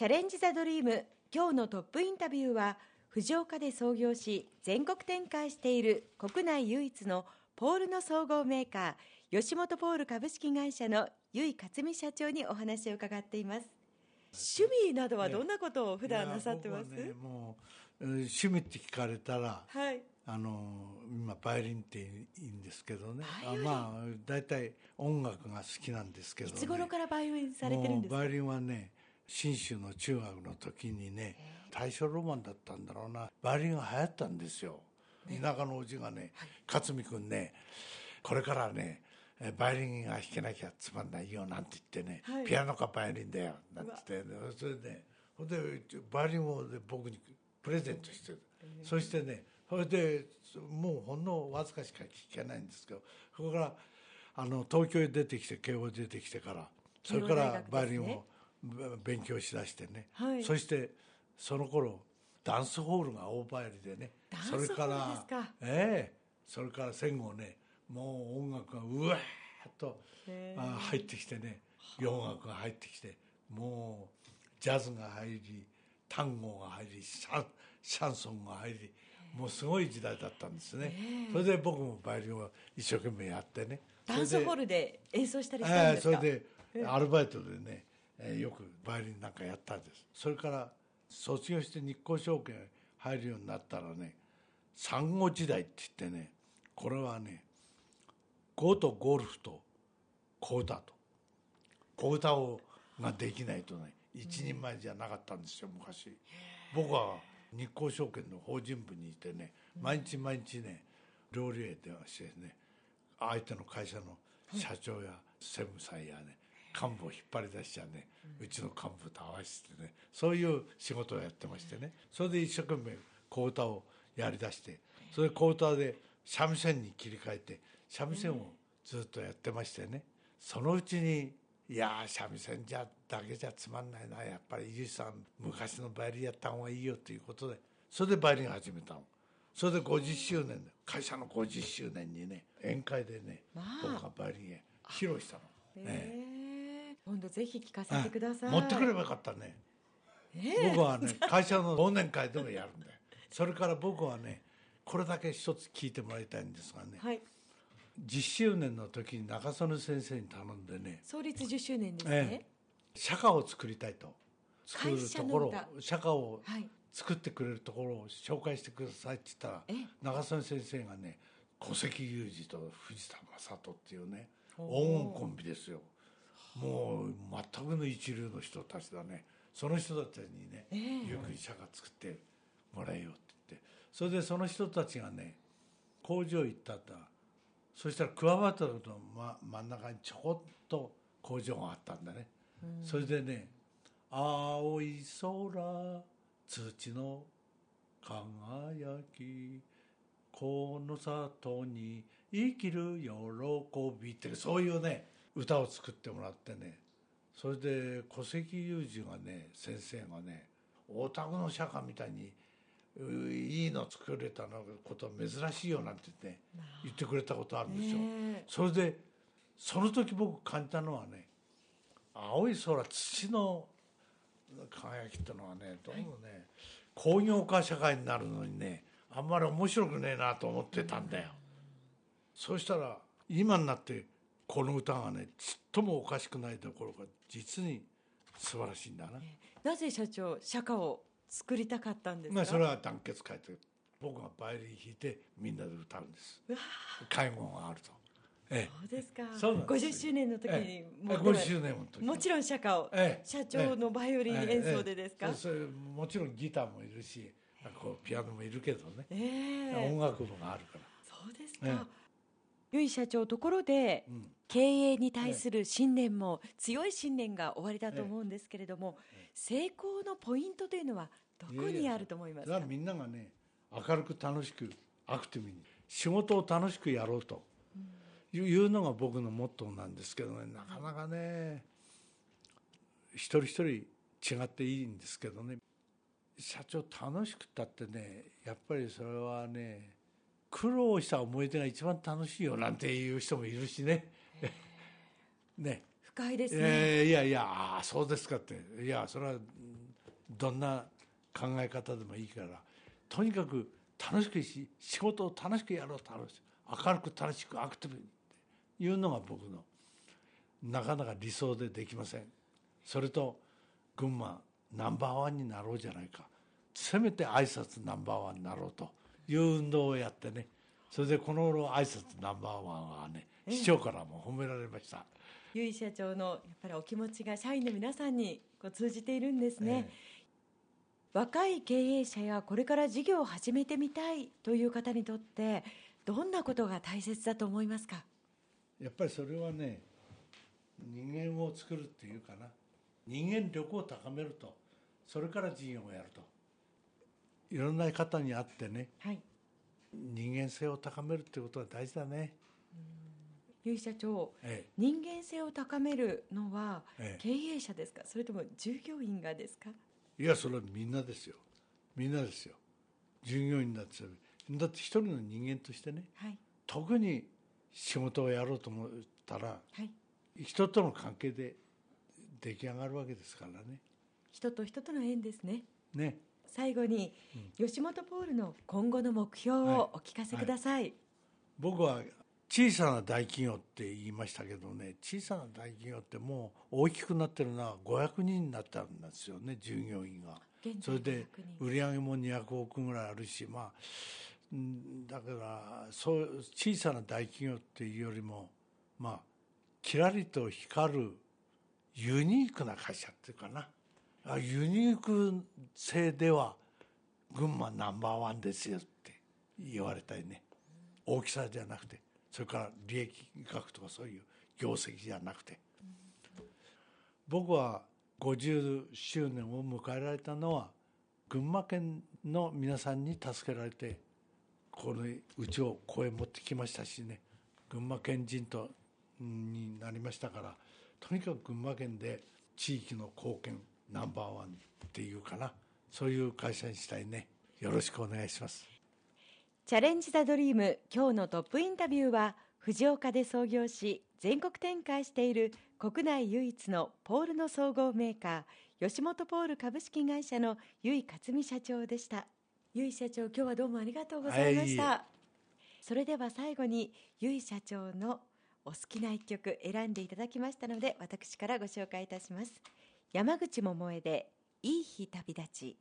チャレンジ・ザ・ドリーム今日のトップインタビューは藤岡で創業し全国展開している国内唯一のポールの総合メーカー吉本ポール株式会社の由井克美社長にお話を伺っています。趣味などはどんなことを普段なさってます、ね、もう趣味って聞かれたら、はい、あの今バイオリンっていいんですけどね。あまあ大体音楽が好きなんですけど、ね、いつ頃からバイオリンされてるんですか？バイオリンはね信州の中学の時にね大正ロマンだったんだろうな。バイオリンが流行ったんですよ、田舎のおじがね、はい、勝美君ねこれからねバイオリンが弾けなきゃつまんないよなんて言ってね、はい、ピアノかバイオリンだよなんて言って、ね、それでほんでバイオリンを僕にプレゼントして。そしてねそれでもうほんのわずかしか聞けないんですけどそこからあの東京へ出てきて慶応出てきてからそれからバイオリンを勉強しだしてね、はい、そしてその頃ダンスホールが大流行りでね。それからええ。それから戦後ねもう音楽がうわーっとあ入ってきてね。洋楽が入ってきてもうジャズが入り単語が入りシャンシャンソンが入りもうすごい時代だったんですね、それで僕もバイオリンを一生懸命やってね。ダンスホールで演奏したりしたんですか、えー、それでアルバイトでね、えー、よくバイオリンなんかやったんです。それから卒業して日光証券入るようになったらね産後時代って言ってねこれはねゴとゴルフと小歌と。小歌をができないとね一人前じゃなかったんですよ昔。僕は日興証券の法人部にいてね毎日毎日ね料理へ電話してね相手の会社の社長や専務さんやね幹部を引っ張り出しちゃねうちの幹部と合わせてねそういう仕事をやってましてねそれで一生懸命小歌をやりだしてそれで小歌で三味線に切り替えて三味線をずっとやってましてねそのうちにいや三味線じゃだけじゃつまんないなやっぱり伊集さん昔のバイオリンやった方がいいよということでそれでバイオリン始めたの。それで50周年会社の50周年にね宴会でね、まあ、僕がバイオリンへ披露したの、えー、今度ぜひ聞かせてください。持ってくればよかったね、えー、僕はね会社の忘年会でもやるんだよそれから僕はねこれだけ一つ聞いてもらいたいんですがね、はい。10周年の時に中曽根先生に頼んでね創立10周年ですね、ええ、釈迦を作りたいと。作るところ釈迦を作ってくれるところを紹介してくださいって言ったら、中曽根先生がね小関裕二と藤田正人っていうね黄金コンビですよもう全くの一流の人たちだね。その人たちにね、えー、ゆっくり釈迦作ってもらえよって言って。それでその人たちがね工場行ったんだ。そしたら桑畑の真真ん中にちょこっと工場があったんだね、うん、それでね「青い空土の輝きこの里に生きる喜び」ってそういうね歌を作ってもらってねそれで戸籍裕二がね先生がね大田区の釈迦みたいにいいの作れたのことは珍しいよなんて言って、言ってくれたことあるんですよ。それでその時僕感じたのはね青い空土の輝きってのはねどうもね、工業化社会になるのにねあんまり面白くねえなと思ってたんだよ。そうしたら今になってこの歌がねちっともおかしくないところが実に素晴らしいんだな。なぜ社長釈迦を作りたかったんですか？それは団結会と僕がバイオリン弾いてみんなで歌うんです。介護があると。ええ、そうですか。そう50周年の時に、ええ、も50周年の時もちろん釈迦を、ええ、社長のバイオリン演奏でですか、ええ。それもちろんギターもいるしこうピアノもいるけどね、ええ、音楽部があるから。そうですか、社長ところで、うん、経営に対する信念も、強い信念が終わりだと思うんですけれども、成功のポイントというのはどこにあると思いますか？みんながね明るく楽しくアクティブに仕事を楽しくやろうというのが僕のモットーなんですけどね。なかなかね一人一人違っていいんですけどね。社長楽しくったってねやっぱりそれはね苦労した思い出が一番楽しいよなんていう人もいるしね。ね。深いですね、えー、いやいやああそうですかって。いやそれはどんな考え方でもいいから。とにかく楽しくし仕事を楽しくやろう楽し明るく楽しくアクティブにっていうのが僕のなかなか理想でできません。それと群馬ナンバーワンになろうじゃないか。せめて挨拶ナンバーワンになろうという運動をやってね。それでこの頃挨拶ナンバーワンはね市長からも褒められました。由井社長のやっぱりお気持ちが社員の皆さんにこう通じているんですね、えー、若い経営者やこれから事業を始めてみたいという方にとってどんなことが大切だと思いますか？やっぱりそれはね人間を作るっていうかな。人間力を高めると。それから事業をやるといろんな方に会ってね、はい、人間性を高めるっていうことは大事だね。由井社長、ええ、人間性を高めるのは経営者ですか、それとも従業員がですか？いやそれはみんなですよ。みんなですよ。従業員だってだって一人の人間としてね、はい、特に仕事をやろうと思ったら、はい、人との関係で出来上がるわけですからね。人と人との縁ですね。ね最後に、うん、吉本ポールの今後の目標をお聞かせください、はい、僕は小さな大企業って言いましたけどね小さな大企業ってもう大きくなってるのは500人になったんですよね従業員が。それで売り上げも200億ぐらいあるしまあだからそう小さな大企業っていうよりもまあきらりと光るユニークな会社っていうかなユニーク性では群馬ナンバーワンですよって言われたいね。大きさじゃなくて。それから利益額とかそういう業績じゃなくて。僕は50周年を迎えられたのは群馬県の皆さんに助けられてこのうちをこへ持ってきましたしね。群馬県人とになりましたからとにかく群馬県で地域の貢献ナンバーワンっていうかな。そういう会社にしたいね。よろしくお願いします。チャレンジ・ザ・ドリーム今日のトップインタビューは藤岡で創業し全国展開している国内唯一のポールの総合メーカー吉本ポール株式会社の由井克美社長でした。由井社長今日はどうもありがとうございました、はい、それでは最後に由井社長のお好きな一曲選んでいただきましたので私からご紹介いたします山口百恵でいい日旅立ち。